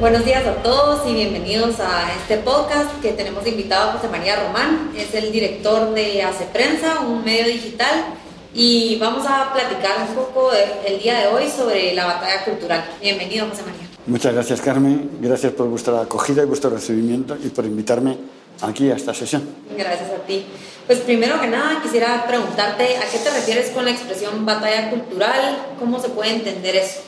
Buenos días a todos y bienvenidos a este podcast que tenemos invitado a José María Román, es el director de Hace Prensa, un medio digital, y vamos a platicar un poco el día de hoy sobre la batalla cultural. Bienvenido, José María. Muchas gracias, Carmen. Gracias por vuestra acogida y vuestro recibimiento y por invitarme aquí a esta sesión. Gracias a ti. Pues primero que nada quisiera preguntarte a qué te refieres con la expresión batalla cultural, cómo se puede entender eso.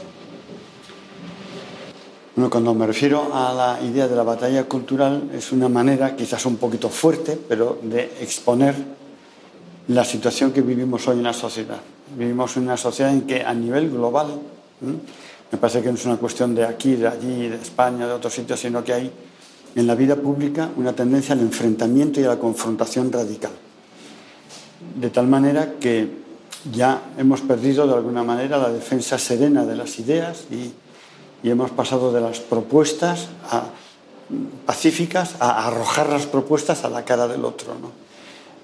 Bueno, cuando me refiero a la idea de la batalla cultural, es una manera, quizás un poquito fuerte, pero de exponer la situación que vivimos hoy en la sociedad. Vivimos en una sociedad en que a nivel global, me parece que no es una cuestión de aquí, de allí, de España, de otros sitios, sino que hay en la vida pública una tendencia al enfrentamiento y a la confrontación radical. De tal manera que ya hemos perdido de alguna manera la defensa serena de las ideas y y hemos pasado de las propuestas pacíficas a arrojar las propuestas a la cara del otro.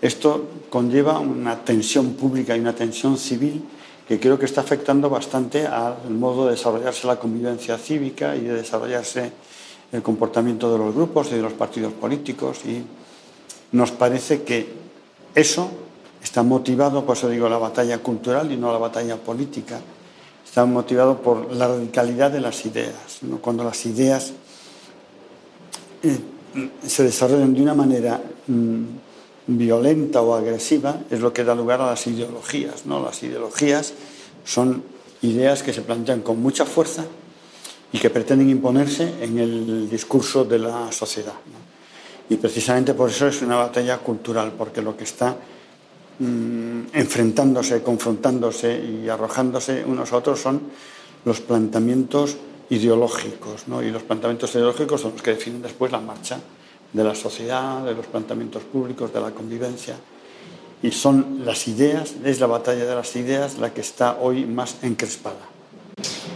Esto conlleva una tensión pública y una tensión civil que creo que está afectando bastante al modo de desarrollarse la convivencia cívica y de desarrollarse el comportamiento de los grupos y de los partidos políticos. Y nos parece que eso está motivado, por eso digo, la batalla cultural y no la batalla política está motivado por la radicalidad de las ideas. Cuando las ideas eh, se desarrollan de una manera mm, violenta o agresiva, es lo que da lugar a las ideologías. ¿no? Las ideologías son ideas que se plantean con mucha fuerza y que pretenden imponerse en el discurso de la sociedad. Y precisamente por eso es una batalla cultural, porque lo que está Mm, enfrentándose, confrontándose y arrojándose unos a otros son los planteamientos ideológicos. Y los planteamientos ideológicos son los que definen después la marcha de la sociedad, de los planteamientos públicos, de la convivencia. Y son las ideas, es la batalla de las ideas la que está hoy más encrespada.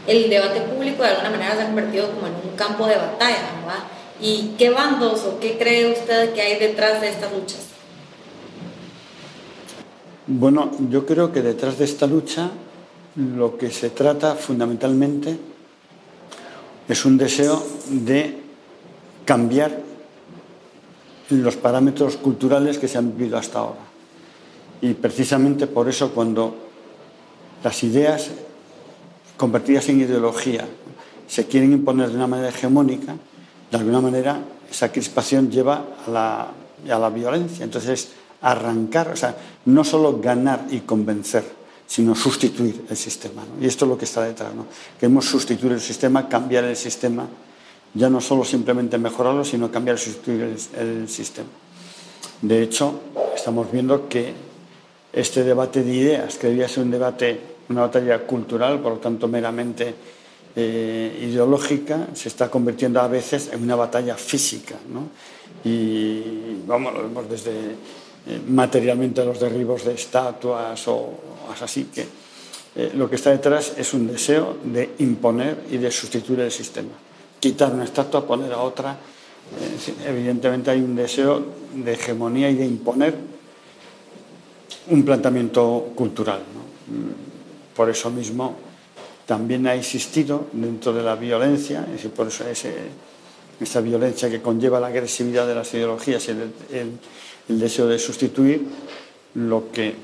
El debate público de alguna manera se ha convertido como en un campo de batalla, ¿verdad? ¿Y qué bandos o qué cree usted que hay detrás de estas luchas? Bueno, yo creo que detrás de esta lucha lo que se trata fundamentalmente es un deseo de cambiar los parámetros culturales que se han vivido hasta ahora. Y precisamente por eso cuando las ideas convertidas en ideología se quieren imponer de una manera hegemónica, de alguna manera esa crispación lleva a la, a la violencia. Entonces, arrancar, o sea, no solo ganar y convencer, sino sustituir el sistema. Y esto es lo que está detrás. ¿no? Queremos sustituir el sistema, cambiar el sistema, ya no solo simplemente mejorarlo, sino cambiar y sustituir el, sistema. De hecho, estamos viendo que este debate de ideas, que debía ser un debate, una batalla cultural, por lo tanto meramente eh, ideológica, se está convirtiendo a veces en una batalla física. ¿no? Y vamos, lo vemos desde eh, materialmente los derribos de estatuas o así que eh, lo que está detrás es un deseo de imponer y de sustituir el sistema. Quitar una estatua, poner a otra. Eh, evidentemente hay un deseo de hegemonía y de imponer un planteamiento cultural. Mm, por eso mismo también ha existido dentro de la violencia, es por eso esa violencia que conlleva la agresividad de las ideologías y el el deseo de sustituir lo que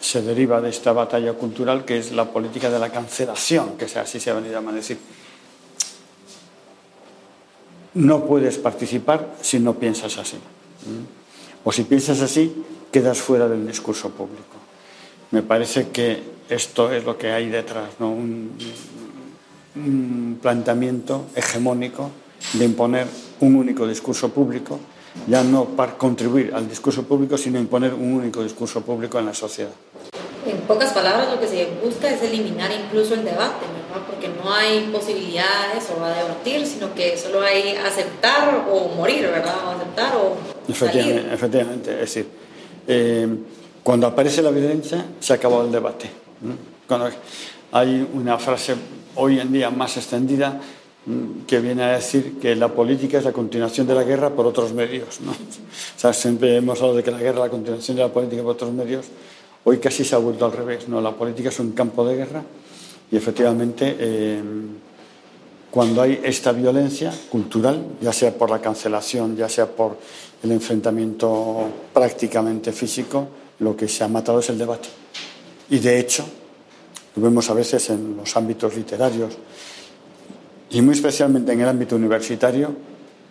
se deriva de esta batalla cultural, que es la política de la cancelación, que así se ha venido a decir. No puedes participar si no piensas así. O si piensas así, quedas fuera del discurso público. Me parece que esto es lo que hay detrás, ¿no? un, un planteamiento hegemónico de imponer un único discurso público ya no para contribuir al discurso público, sino imponer un único discurso público en la sociedad. En pocas palabras, lo que se busca es eliminar incluso el debate, porque no hay posibilidades o a debatir, sino que solo hay aceptar o morir, ¿verdad? O aceptar o efectivamente, efectivamente, es decir, eh, Cuando aparece la violencia, se acabó el debate. Cuando hay una frase hoy en día más extendida que viene a decir que la política es la continuación de la guerra por otros medios. ¿no? O sea, siempre hemos hablado de que la guerra es la continuación de la política por otros medios. Hoy casi se ha vuelto al revés. ¿no? La política es un campo de guerra y efectivamente eh, cuando hay esta violencia cultural, ya sea por la cancelación, ya sea por el enfrentamiento prácticamente físico, lo que se ha matado es el debate. Y de hecho, lo vemos a veces en los ámbitos literarios y muy especialmente en el ámbito universitario,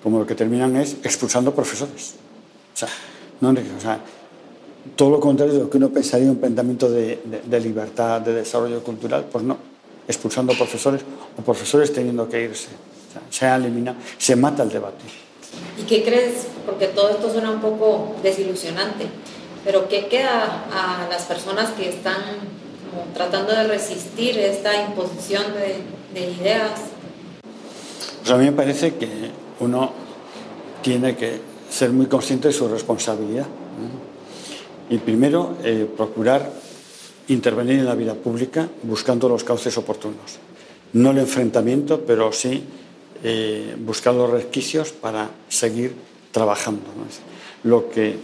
como lo que terminan es expulsando profesores. O sea, todo lo contrario de lo que uno pensaría un pensamiento de, de libertad, de desarrollo cultural, pues no, expulsando profesores o profesores teniendo que irse. se ha eliminado, se mata el debate. ¿Y qué crees? Porque todo esto suena un poco desilusionante, pero ¿qué queda a las personas que están tratando de resistir esta imposición de, ideas? A mí me parece que uno tiene que ser muy consciente de su responsabilidad. Y primero, eh, procurar intervenir en la vida pública buscando los cauces oportunos. No el enfrentamiento, pero sí eh, buscar los resquicios para seguir trabajando. Lo que,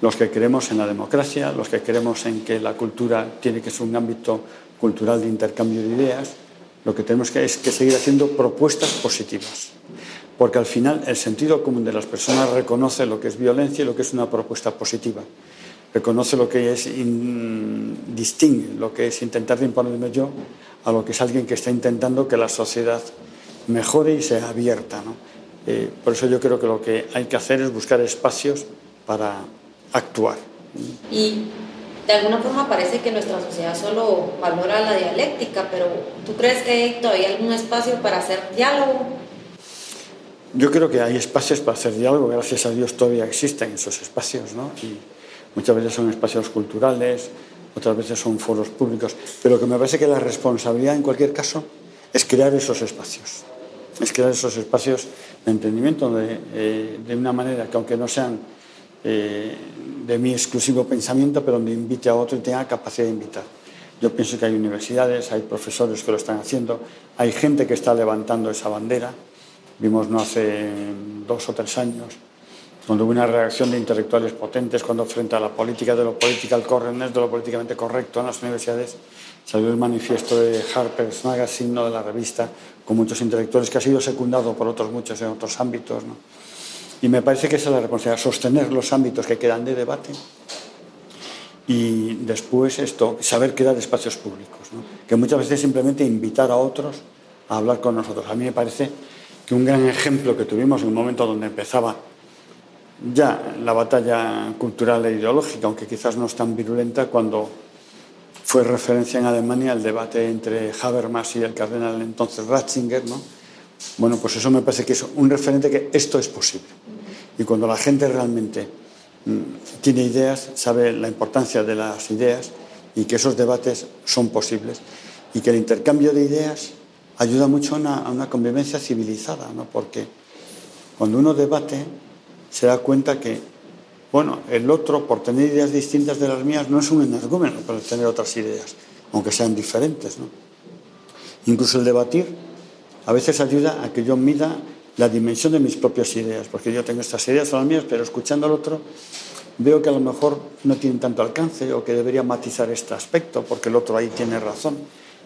los que creemos en la democracia, los que creemos en que la cultura tiene que ser un ámbito cultural de intercambio de ideas, lo que tenemos que es que seguir haciendo propuestas positivas. Porque al final el sentido común de las personas reconoce lo que es violencia y lo que es una propuesta positiva reconoce lo que es, distingue lo que es intentar imponerme yo a lo que es alguien que está intentando que la sociedad mejore y sea abierta. Eh, por eso yo creo que lo que hay que hacer es buscar espacios para actuar. Y de alguna forma parece que nuestra sociedad solo valora la dialéctica, pero ¿tú crees que hay todavía algún espacio para hacer diálogo? Yo creo que hay espacios para hacer diálogo, gracias a Dios todavía existen esos espacios, ¿no? Y, Muchas veces son espacios culturales, otras veces son foros públicos, pero lo que me parece que la responsabilidad en cualquier caso es crear esos espacios, es crear esos espacios de entendimiento eh, de una manera que aunque no sean eh, de mi exclusivo pensamiento, pero donde invite a otro y tenga capacidad de invitar. Yo pienso que hay universidades, hay profesores que lo están haciendo, hay gente que está levantando esa bandera. Vimos no hace dos o tres años cuando hubo una reacción de intelectuales potentes, cuando frente a la política de lo political políticamente correcto en las universidades, salió el manifiesto de Harper's Magazine, de la revista, con muchos intelectuales, que ha sido secundado por otros muchos en otros ámbitos. Y me parece que esa es la responsabilidad, sostener los ámbitos que quedan de debate y después esto, saber crear espacios públicos, que muchas veces simplemente invitar a otros a hablar con nosotros. A mí me parece que un gran ejemplo que tuvimos en un momento donde empezaba ya la batalla cultural e ideológica, aunque quizás no es tan virulenta cuando fue referencia en Alemania el debate entre Habermas y el cardenal entonces Ratzinger, ¿no? Bueno, pues eso me parece que es un referente que esto es posible. Y cuando la gente realmente mm, tiene ideas, sabe la importancia de las ideas y que esos debates son posibles y que el intercambio de ideas ayuda mucho a una, convivencia civilizada, ¿no? Porque cuando uno debate, se da cuenta que, bueno, el otro, por tener ideas distintas de las mías, no es un energúmeno para tener otras ideas, aunque sean diferentes. ¿no? Incluso el debatir a veces ayuda a que yo mida la dimensión de mis propias ideas, porque yo tengo estas ideas, son las mías, pero escuchando al otro veo que a lo mejor no tienen tanto alcance o que debería matizar este aspecto, porque el otro ahí tiene razón.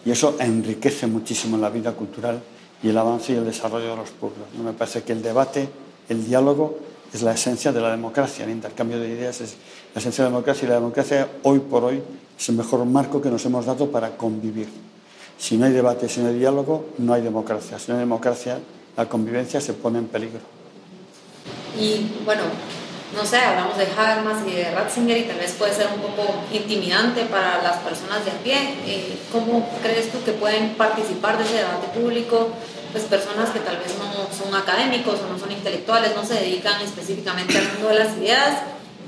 Y eso enriquece muchísimo la vida cultural y el avance y el desarrollo de los pueblos. ¿no? Me parece que el debate, el diálogo, es la esencia de la democracia, el intercambio de ideas es la esencia de la democracia y la democracia hoy por hoy es el mejor marco que nos hemos dado para convivir. Si no hay debate, si no hay diálogo, no hay democracia. Si no hay democracia, la convivencia se pone en peligro. Y bueno, no sé, hablamos de Habermas y de Ratzinger y tal vez puede ser un poco intimidante para las personas de a pie. Eh, ¿Cómo crees tú que pueden participar de ese debate público? pues personas que tal vez no son académicos o no son intelectuales, no se dedican específicamente al mundo de las ideas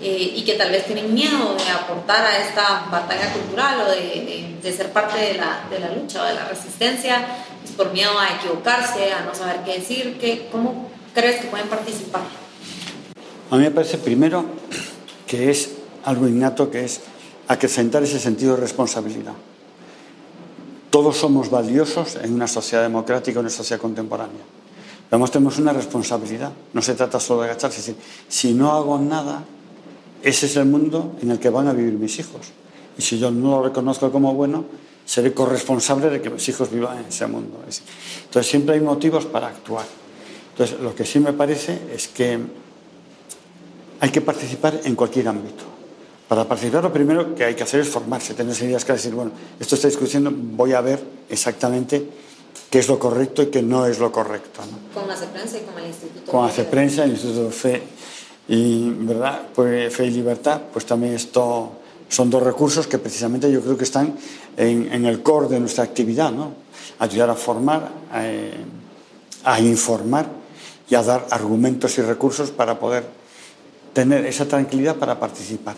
eh, y que tal vez tienen miedo de aportar a esta batalla cultural o de, de, ser parte de la, de la, lucha o de la resistencia, pues por miedo a equivocarse, a no saber qué decir, ¿qué, ¿cómo crees que pueden participar? A mí me parece primero que es algo innato, que es acrecentar ese sentido de responsabilidad. Todos somos valiosos en una sociedad democrática, en una sociedad contemporánea. Además tenemos una responsabilidad. No se trata solo de agacharse. Decir, si no hago nada, ese es el mundo en el que van a vivir mis hijos. Y si yo no lo reconozco como bueno, seré corresponsable de que mis hijos vivan en ese mundo. Entonces siempre hay motivos para actuar. Entonces lo que sí me parece es que hay que participar en cualquier ámbito. Para participar lo primero que hay que hacer es formarse, tener ideas claras, decir, bueno, esto está discutiendo, voy a ver exactamente qué es lo correcto y qué no es lo correcto. Con Hace Prensa y con el Instituto. Con Hace Prensa, el Instituto de Fe y, ¿verdad? Pues Fe y Libertad, pues también esto son dos recursos que precisamente yo creo que están en, el core de nuestra actividad, ¿no? Ayudar a formar, a informar y a dar argumentos y recursos para poder tener esa tranquilidad para participar.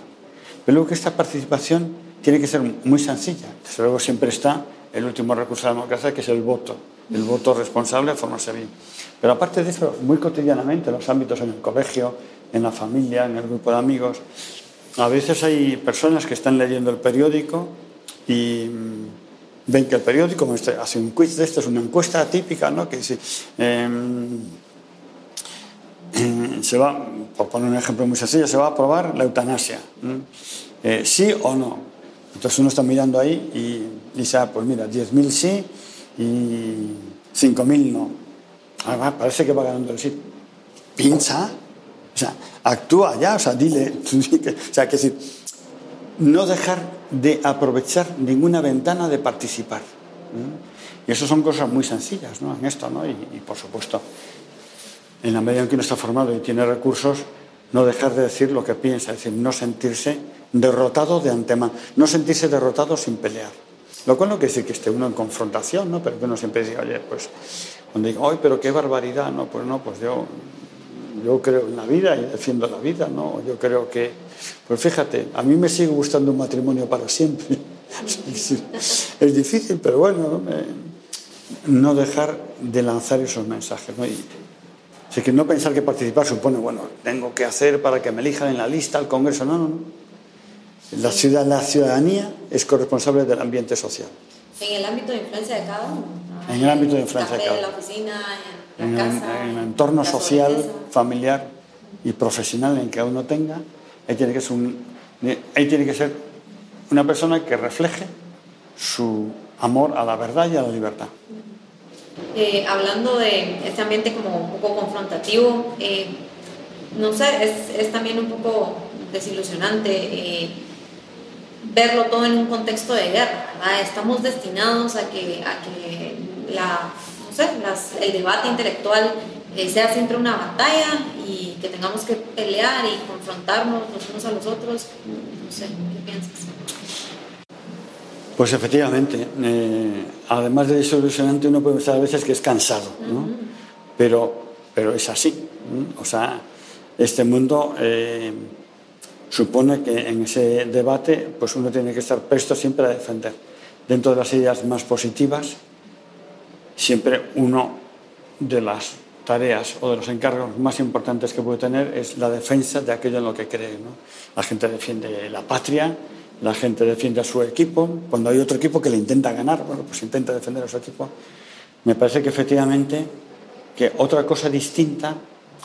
Pero luego que esta participación tiene que ser muy sencilla. Desde luego siempre está el último recurso de la democracia, que es el voto, el voto responsable formarse bien. Pero aparte de eso, muy cotidianamente, en los ámbitos en el colegio, en la familia, en el grupo de amigos, a veces hay personas que están leyendo el periódico y mm, ven que el periódico hace un quiz de esto, es una encuesta típica, ¿no? que dice, em, em, se va, por poner un ejemplo muy sencillo, se va a aprobar la eutanasia, eh, sí o no. Entonces uno está mirando ahí y dice, ah, pues mira, 10.000 sí y 5.000 no. Ah, parece que va ganando el sí. Pincha, o sea, actúa ya, o sea, dile, o sea, que decir, no dejar de aprovechar ninguna ventana de participar. Y eso son cosas muy sencillas, ¿no? En esto, ¿no? Y, por supuesto, en la medida en que uno está formado y tiene recursos, no dejar de decir lo que piensa, es decir, no sentirse derrotado de antemano, no sentirse derrotado sin pelear. Lo cual no quiere decir que esté uno en confrontación, ¿no? Pero que uno siempre diga, oye, pues, cuando diga, ¡ay, pero qué barbaridad! No, pues no, pues yo yo creo en la vida y defiendo la vida, ¿no? Yo creo que, pues fíjate, a mí me sigue gustando un matrimonio para siempre. es difícil, pero bueno, no dejar de lanzar esos mensajes, ¿no? Y, así que no pensar que participar supone, bueno, tengo que hacer para que me elijan en la lista al Congreso, no, no, no. La, ciudad, la ciudadanía es corresponsable del ambiente social. En el ámbito de influencia de cada uno. En el ámbito de influencia de cada uno. En la oficina, en, el entorno social, familiar y profesional en que uno tenga, ahí tiene que ser, un, ahí tiene que ser una persona que refleje su amor a la verdad y a la libertad. Eh, hablando de este ambiente como un poco confrontativo, eh, no sé, es, es, también un poco desilusionante eh, verlo todo en un contexto de guerra. Estamos destinados a que, a que la el debate intelectual eh, sea siempre una batalla y que tengamos que pelear y confrontarnos los unos a los otros. No sé, ¿qué piensas? Pues efectivamente, eh, además de desilusionante, uno puede pensar a veces que es cansado, ¿no? pero, pero es así. O sea, este mundo eh, supone que en ese debate pues uno tiene que estar presto siempre a defender dentro de las ideas más positivas siempre uno de las tareas o de los encargos más importantes que puede tener es la defensa de aquello en lo que cree. La gente defiende la patria, la gente defiende a su equipo. Cuando hay otro equipo que le intenta ganar, bueno, pues intenta defender a su equipo. Me parece que efectivamente que otra cosa distinta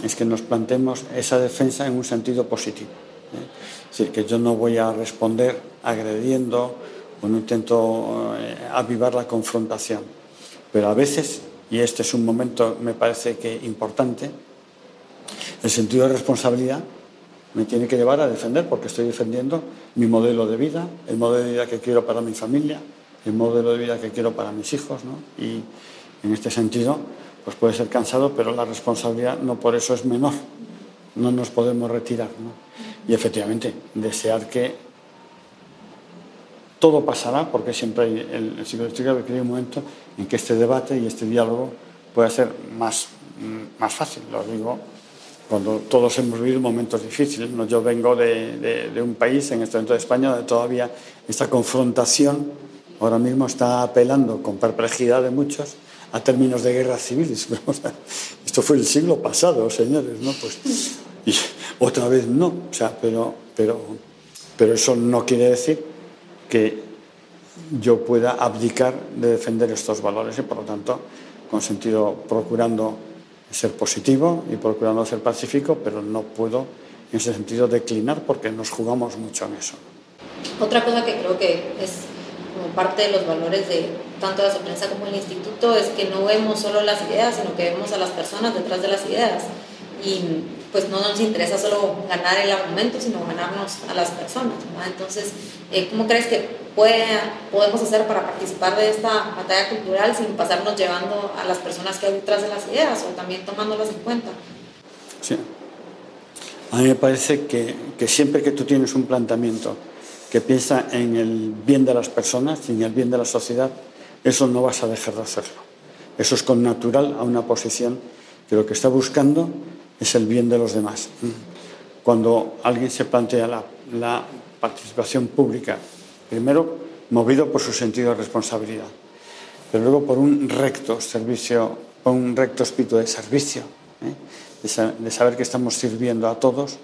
es que nos planteemos esa defensa en un sentido positivo. ¿eh? Es decir, que yo no voy a responder agrediendo o no intento eh, avivar la confrontación pero a veces, y este es un momento, me parece que importante, el sentido de responsabilidad me tiene que llevar a defender, porque estoy defendiendo mi modelo de vida, el modelo de vida que quiero para mi familia, el modelo de vida que quiero para mis hijos, ¿no? Y en este sentido, pues puede ser cansado, pero la responsabilidad no por eso es menor. No nos podemos retirar, ¿no? Y efectivamente, desear que todo pasará, porque siempre hay el, el siglo que un momento en que este debate y este diálogo pueda ser más, mm, más fácil, lo digo, cuando todos hemos vivido momentos difíciles. Yo vengo de, de, un país, en este momento de España, donde todavía esta confrontación ahora mismo está apelando con perplejidad de muchos a términos de guerras civiles. Esto fue el siglo pasado, señores, ¿no? Pues, y otra vez no, o sea, pero, pero, pero eso no quiere decir que yo pueda abdicar de defender estos valores y por lo tanto con sentido procurando ser positivo y procurando ser pacífico, pero no puedo en ese sentido declinar porque nos jugamos mucho en eso. Otra cosa que creo que es como parte de los valores de tanto la prensa como el instituto es que no vemos solo las ideas, sino que vemos a las personas detrás de las ideas. Y pues no nos interesa solo ganar el argumento, sino ganarnos a las personas. Entonces, eh, ¿cómo crees que puede, podemos hacer para participar de esta batalla cultural sin pasarnos llevando a las personas que hay detrás de las ideas o también tomándolas en cuenta? Sí. A mí me parece que, que siempre que tú tienes un planteamiento que piensa en el bien de las personas y en el bien de la sociedad, eso no vas a dejar de hacerlo. Eso es con natural a una posición que lo que está buscando es el bien de los demás. Cuando alguien se plantea la, participación pública, primero movido por su sentido de responsabilidad, pero luego por un recto servicio, por un recto espíritu de servicio, ¿eh? de, saber que estamos sirviendo a todos,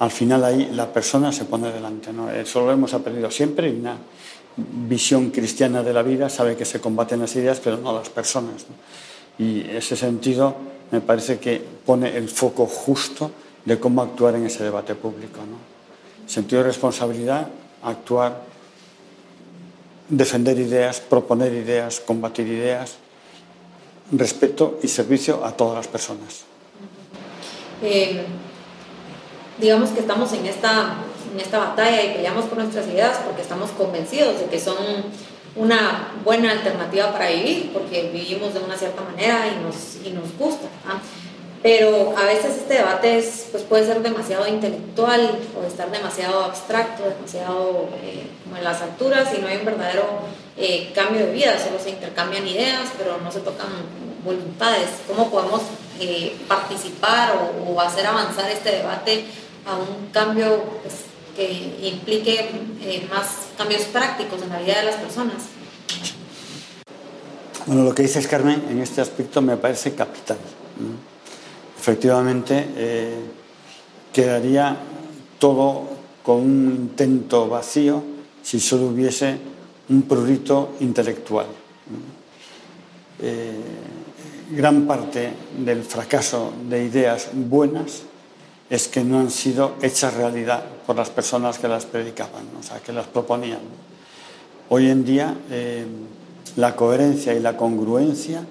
al final ahí la persona se pone delante. ¿no? Eso lo hemos aprendido siempre y una visión cristiana de la vida sabe que se combaten las ideas, pero no las personas. Y ese sentido me parece que pone el foco justo de cómo actuar en ese debate público. ¿no? Sentido de responsabilidad, actuar, defender ideas, proponer ideas, combatir ideas, respeto y servicio a todas las personas. Eh, digamos que estamos en esta, en esta batalla y peleamos por nuestras ideas porque estamos convencidos de que son una buena alternativa para vivir, porque vivimos de una cierta manera y nos, y nos gusta. Pero a veces este debate es, pues puede ser demasiado intelectual o estar demasiado abstracto, demasiado eh, como en las alturas y no hay un verdadero eh, cambio de vida, solo se intercambian ideas, pero no se tocan voluntades. ¿Cómo podemos eh, participar o, o, hacer avanzar este debate a un cambio pues, que implique eh, más cambios prácticos en la vida de las personas. Bueno, lo que dices, Carmen, en este aspecto me parece capital. Efectivamente, eh, quedaría todo con un intento vacío si solo hubiese un prurito intelectual. Eh, gran parte del fracaso de ideas buenas es que no han sido hechas realidad por las personas que las predicaban, o sea, que las proponían. Hoy en día eh, la coherencia y la congruencia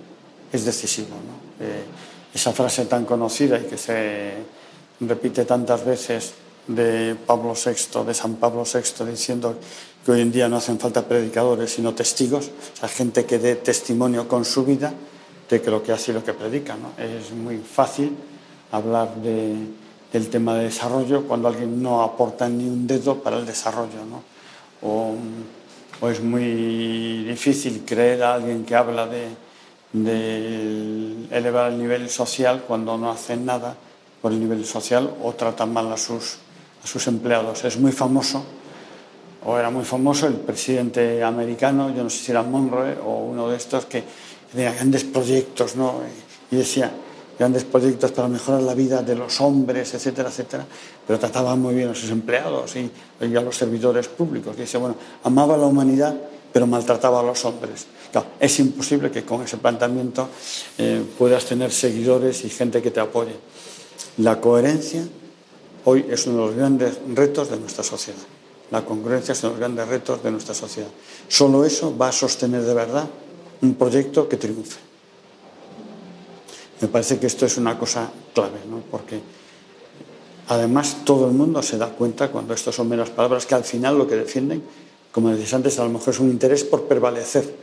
es decisivo. Eh, esa frase tan conocida y que se repite tantas veces de Pablo VI, de San Pablo VI, diciendo que hoy en día no hacen falta predicadores, sino testigos, o sea, gente que dé testimonio con su vida de que lo que hace y lo que predica. Es muy fácil hablar de el tema de desarrollo cuando alguien no aporta ni un dedo para el desarrollo. ¿no? O, es muy difícil creer a alguien que habla de, elevar el nivel social cuando no hace nada por el nivel social o trata mal a sus, a sus empleados. Es muy famoso, o era muy famoso, el presidente americano, yo no sé si era Monroe o uno de estos, que tenía grandes proyectos ¿no? y decía, grandes proyectos para mejorar la vida de los hombres, etcétera, etcétera, pero trataba muy bien a sus empleados y, a los servidores públicos. dice, bueno, amaba a la humanidad, pero maltrataba a los hombres. es imposible que con ese planteamiento eh, puedas tener seguidores y gente que te apoye. La coherencia hoy es uno de los grandes retos de nuestra sociedad. La congruencia es uno de los grandes retos de nuestra sociedad. Solo eso va a sostener de verdad un proyecto que triunfe. Me parece que esto es una cosa clave, ¿no? porque además todo el mundo se da cuenta cuando esto son meras palabras que al final lo que defienden, como decías antes, a lo mejor es un interés por prevalecer,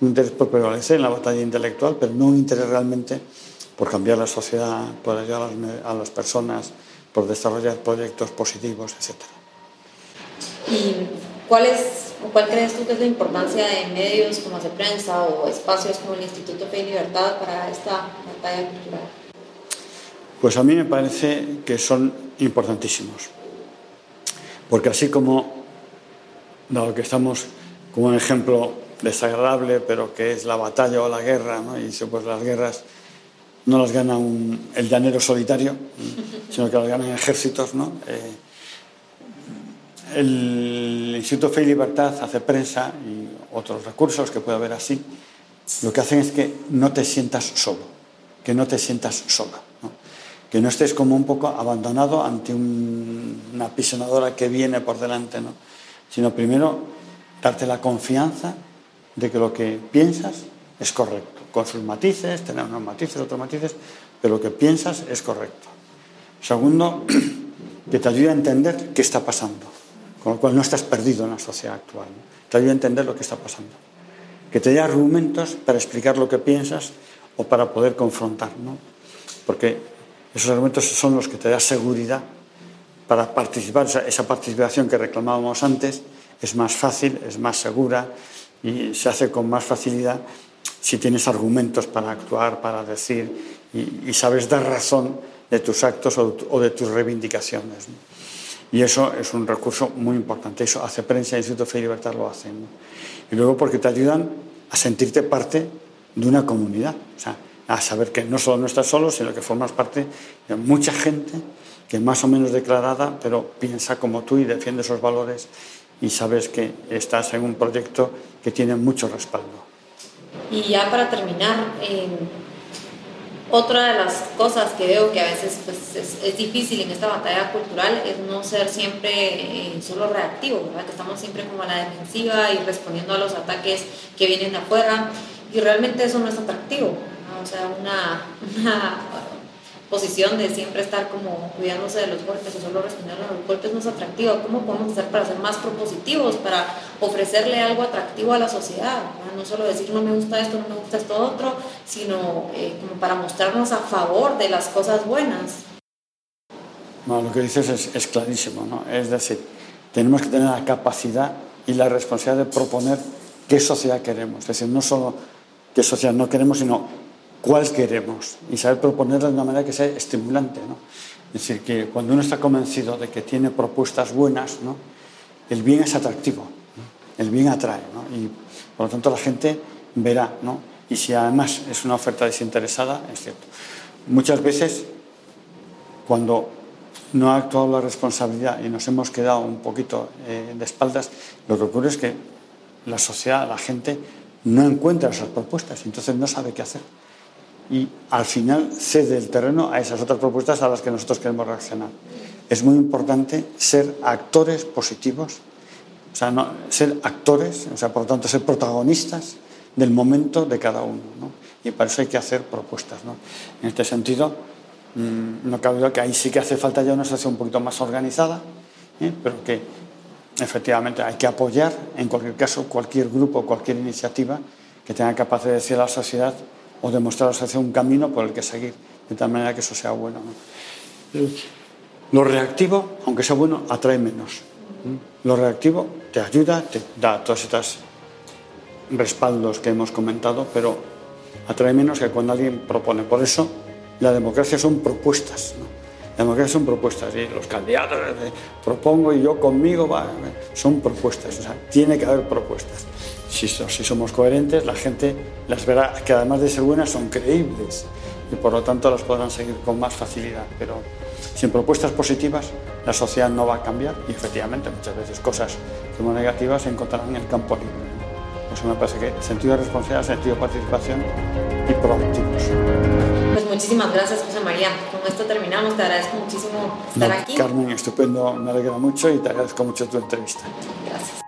un interés por prevalecer en la batalla intelectual, pero no un interés realmente por cambiar la sociedad, por ayudar a las personas, por desarrollar proyectos positivos, etc. ¿Y cuál es ¿Cuál crees tú que es la importancia de medios como de prensa o espacios como el Instituto Fe y Libertad para esta batalla cultural? Pues a mí me parece que son importantísimos. Porque así como, dado que estamos como un ejemplo desagradable, pero que es la batalla o la guerra, ¿no? y pues las guerras no las gana el llanero solitario, sino que las ganan ejércitos, ¿no? Eh, el Instituto Fe y Libertad hace prensa y otros recursos que puede haber así, lo que hacen es que no te sientas solo, que no te sientas sola, que no estés como un poco abandonado ante una pisonadora que viene por delante, ¿no? sino primero darte la confianza de que lo que piensas es correcto, con sus matices, tener unos matices, otros matices, pero lo que piensas es correcto. Segundo, que te ayude a entender qué está pasando, con lo cual no estás perdido en la sociedad actual. Te ayude a entender lo que está pasando. Que te dé argumentos para explicar lo que piensas o para poder confrontar, ¿no? Porque esos argumentos son los que te dan seguridad para participar, esa participación que reclamábamos antes es más fácil, es más segura y se hace con más facilidad si tienes argumentos para actuar, para decir y, sabes dar razón de tus actos o, de tus reivindicaciones. Y eso es un recurso muy importante. Eso hace prensa, el Instituto Fe y Libertad lo hacen. Y luego porque te ayudan a sentirte parte de una comunidad. O sea, a saber que no solo no estás solo, sino que formas parte de mucha gente que más o menos declarada, pero piensa como tú y defiende esos valores y sabes que estás en un proyecto que tiene mucho respaldo. Y ya para terminar, eh, otra de las cosas que veo que a veces pues, es, difícil en esta batalla cultural es no ser siempre eh, solo reactivo, ¿verdad? que estamos siempre como a la defensiva y respondiendo a los ataques que vienen de afuera y realmente eso no es atractivo. O sea, una, una posición de siempre estar como cuidándose de los golpes o solo respondiendo a los golpes no es atractivo. ¿Cómo podemos hacer para ser más propositivos, para ofrecerle algo atractivo a la sociedad? No solo decir no me gusta esto, no me gusta esto otro, sino eh, como para mostrarnos a favor de las cosas buenas. Bueno, lo que dices es, es clarísimo, ¿no? Es decir, tenemos que tener la capacidad y la responsabilidad de proponer qué sociedad queremos. Es decir, no solo qué sociedad no queremos, sino cuál queremos y saber proponerla de una manera que sea estimulante. ¿no? Es decir, que cuando uno está convencido de que tiene propuestas buenas, ¿no? el bien es atractivo, el bien atrae ¿no? y por lo tanto la gente verá. ¿no? Y si además es una oferta desinteresada, es cierto. Muchas veces, cuando no ha actuado la responsabilidad y nos hemos quedado un poquito eh, de espaldas, lo que ocurre es que la sociedad, la gente, no encuentra esas propuestas, entonces no sabe qué hacer y al final cede el terreno a esas otras propuestas a las que nosotros queremos reaccionar. Es muy importante ser actores positivos, o sea, no, ser actores, o sea, por lo tanto, ser protagonistas del momento de cada uno. ¿no? Y para eso hay que hacer propuestas. ¿no? En este sentido, mmm, no cabe duda que ahí sí que hace falta ya una situación un poquito más organizada, ¿eh? pero que efectivamente hay que apoyar, en cualquier caso, cualquier grupo, cualquier iniciativa que tenga capacidad de decir a la sociedad o demostraros hacia un camino por el que seguir, de tal manera que eso sea bueno. Lo reactivo, aunque sea bueno, atrae menos. Lo reactivo te ayuda, te da todos estos respaldos que hemos comentado, pero atrae menos que cuando alguien propone. Por eso la democracia son propuestas. La democracia son propuestas y los candidatos propongo y yo conmigo va, son propuestas. O sea, tiene que haber propuestas si, somos coherentes, la gente las verá que además de ser buenas son creíbles y por lo tanto las podrán seguir con más facilidad. Pero sin propuestas positivas la sociedad no va a cambiar y efectivamente muchas veces cosas como negativas se encontrarán en el campo libre. Eso me parece que sentido de responsabilidad, sentido de participación y proactivos. Pues muchísimas gracias José María. Con esto terminamos. Te agradezco muchísimo estar aquí. Carmen, estupendo, me alegra mucho y te agradezco mucho tu entrevista. Gracias.